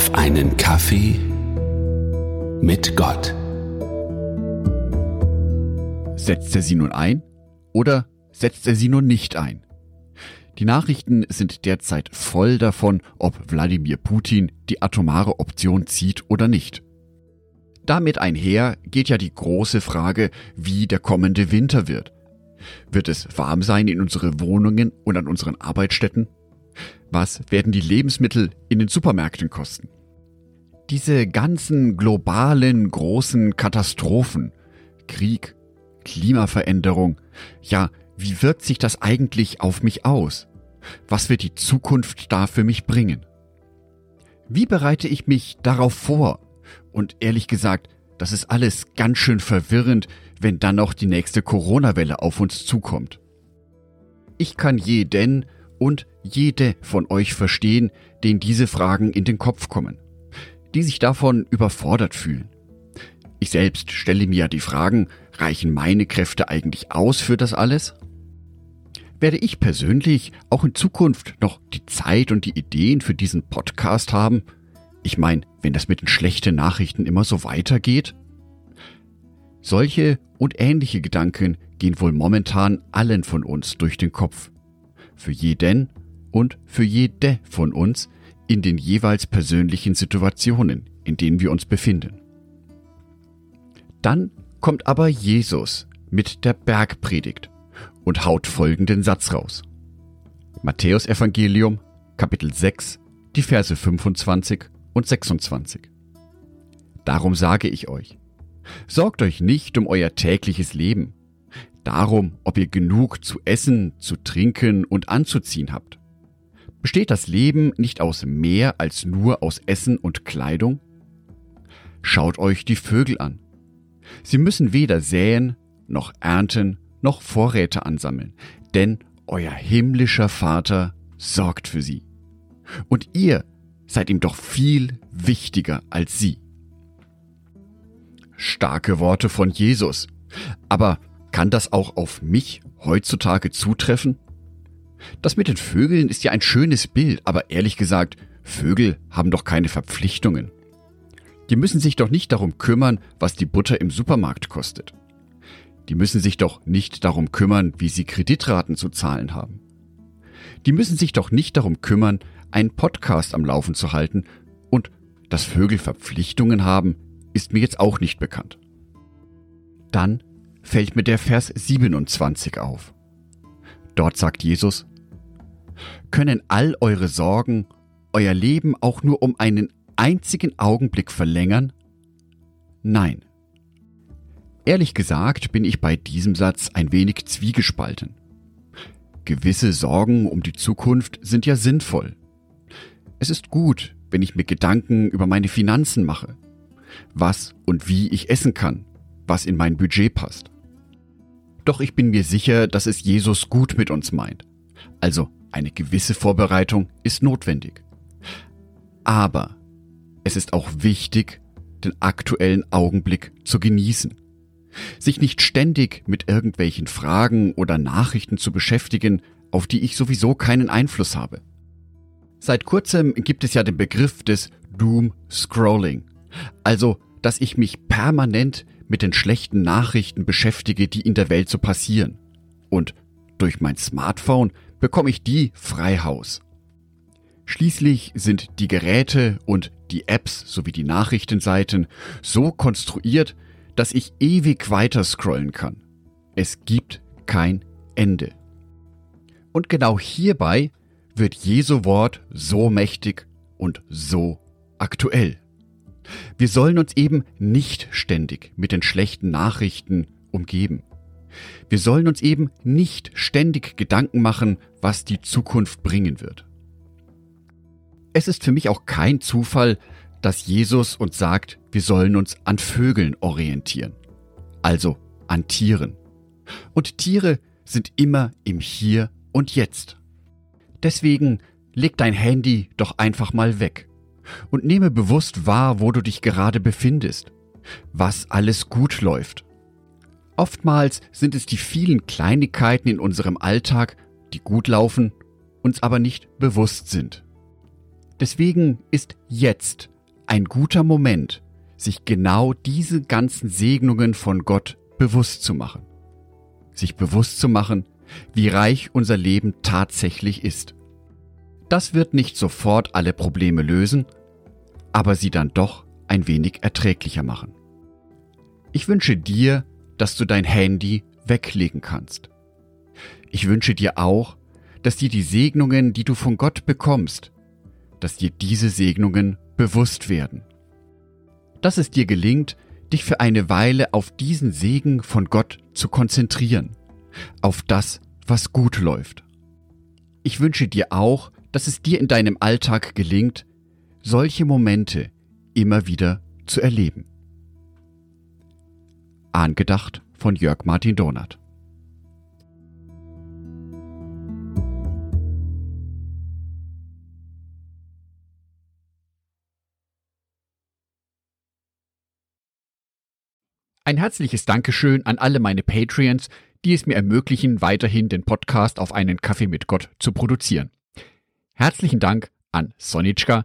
auf einen Kaffee mit Gott. Setzt er sie nun ein oder setzt er sie nun nicht ein? Die Nachrichten sind derzeit voll davon, ob Wladimir Putin die atomare Option zieht oder nicht. Damit einher geht ja die große Frage, wie der kommende Winter wird. Wird es warm sein in unsere Wohnungen und an unseren Arbeitsstätten? Was werden die Lebensmittel in den Supermärkten kosten? Diese ganzen globalen großen Katastrophen, Krieg, Klimaveränderung, ja, wie wirkt sich das eigentlich auf mich aus? Was wird die Zukunft da für mich bringen? Wie bereite ich mich darauf vor? Und ehrlich gesagt, das ist alles ganz schön verwirrend, wenn dann noch die nächste Corona-Welle auf uns zukommt. Ich kann jeden und jede von euch verstehen, denen diese Fragen in den Kopf kommen, die sich davon überfordert fühlen. Ich selbst stelle mir ja die Fragen, reichen meine Kräfte eigentlich aus für das alles? Werde ich persönlich auch in Zukunft noch die Zeit und die Ideen für diesen Podcast haben? Ich meine, wenn das mit den schlechten Nachrichten immer so weitergeht? Solche und ähnliche Gedanken gehen wohl momentan allen von uns durch den Kopf. Für jeden und für jede von uns in den jeweils persönlichen Situationen, in denen wir uns befinden. Dann kommt aber Jesus mit der Bergpredigt und haut folgenden Satz raus. Matthäus Evangelium, Kapitel 6, die Verse 25 und 26. Darum sage ich euch, sorgt euch nicht um euer tägliches Leben, darum, ob ihr genug zu essen, zu trinken und anzuziehen habt. Besteht das Leben nicht aus mehr als nur aus Essen und Kleidung? Schaut euch die Vögel an. Sie müssen weder säen, noch ernten, noch Vorräte ansammeln, denn euer himmlischer Vater sorgt für sie. Und ihr seid ihm doch viel wichtiger als sie. Starke Worte von Jesus. Aber kann das auch auf mich heutzutage zutreffen? Das mit den Vögeln ist ja ein schönes Bild, aber ehrlich gesagt, Vögel haben doch keine Verpflichtungen. Die müssen sich doch nicht darum kümmern, was die Butter im Supermarkt kostet. Die müssen sich doch nicht darum kümmern, wie sie Kreditraten zu zahlen haben. Die müssen sich doch nicht darum kümmern, einen Podcast am Laufen zu halten und dass Vögel Verpflichtungen haben, ist mir jetzt auch nicht bekannt. Dann fällt mir der Vers 27 auf. Dort sagt Jesus, können all eure Sorgen euer Leben auch nur um einen einzigen Augenblick verlängern? Nein. Ehrlich gesagt bin ich bei diesem Satz ein wenig zwiegespalten. Gewisse Sorgen um die Zukunft sind ja sinnvoll. Es ist gut, wenn ich mir Gedanken über meine Finanzen mache, was und wie ich essen kann, was in mein Budget passt. Doch ich bin mir sicher, dass es Jesus gut mit uns meint. Also eine gewisse Vorbereitung ist notwendig. Aber es ist auch wichtig, den aktuellen Augenblick zu genießen. Sich nicht ständig mit irgendwelchen Fragen oder Nachrichten zu beschäftigen, auf die ich sowieso keinen Einfluss habe. Seit kurzem gibt es ja den Begriff des Doom Scrolling. Also, dass ich mich permanent mit den schlechten Nachrichten beschäftige, die in der Welt so passieren. Und durch mein Smartphone bekomme ich die frei Haus. Schließlich sind die Geräte und die Apps sowie die Nachrichtenseiten so konstruiert, dass ich ewig weiter scrollen kann. Es gibt kein Ende. Und genau hierbei wird Jesu Wort so mächtig und so aktuell. Wir sollen uns eben nicht ständig mit den schlechten Nachrichten umgeben. Wir sollen uns eben nicht ständig Gedanken machen, was die Zukunft bringen wird. Es ist für mich auch kein Zufall, dass Jesus uns sagt, wir sollen uns an Vögeln orientieren. Also an Tieren. Und Tiere sind immer im Hier und Jetzt. Deswegen leg dein Handy doch einfach mal weg und nehme bewusst wahr, wo du dich gerade befindest, was alles gut läuft. Oftmals sind es die vielen Kleinigkeiten in unserem Alltag, die gut laufen, uns aber nicht bewusst sind. Deswegen ist jetzt ein guter Moment, sich genau diese ganzen Segnungen von Gott bewusst zu machen. Sich bewusst zu machen, wie reich unser Leben tatsächlich ist. Das wird nicht sofort alle Probleme lösen, aber sie dann doch ein wenig erträglicher machen. Ich wünsche dir, dass du dein Handy weglegen kannst. Ich wünsche dir auch, dass dir die Segnungen, die du von Gott bekommst, dass dir diese Segnungen bewusst werden. Dass es dir gelingt, dich für eine Weile auf diesen Segen von Gott zu konzentrieren, auf das, was gut läuft. Ich wünsche dir auch, dass es dir in deinem Alltag gelingt, solche Momente immer wieder zu erleben. Angedacht von Jörg Martin Donat. Ein herzliches Dankeschön an alle meine Patreons, die es mir ermöglichen, weiterhin den Podcast auf einen Kaffee mit Gott zu produzieren. Herzlichen Dank an Sonitschka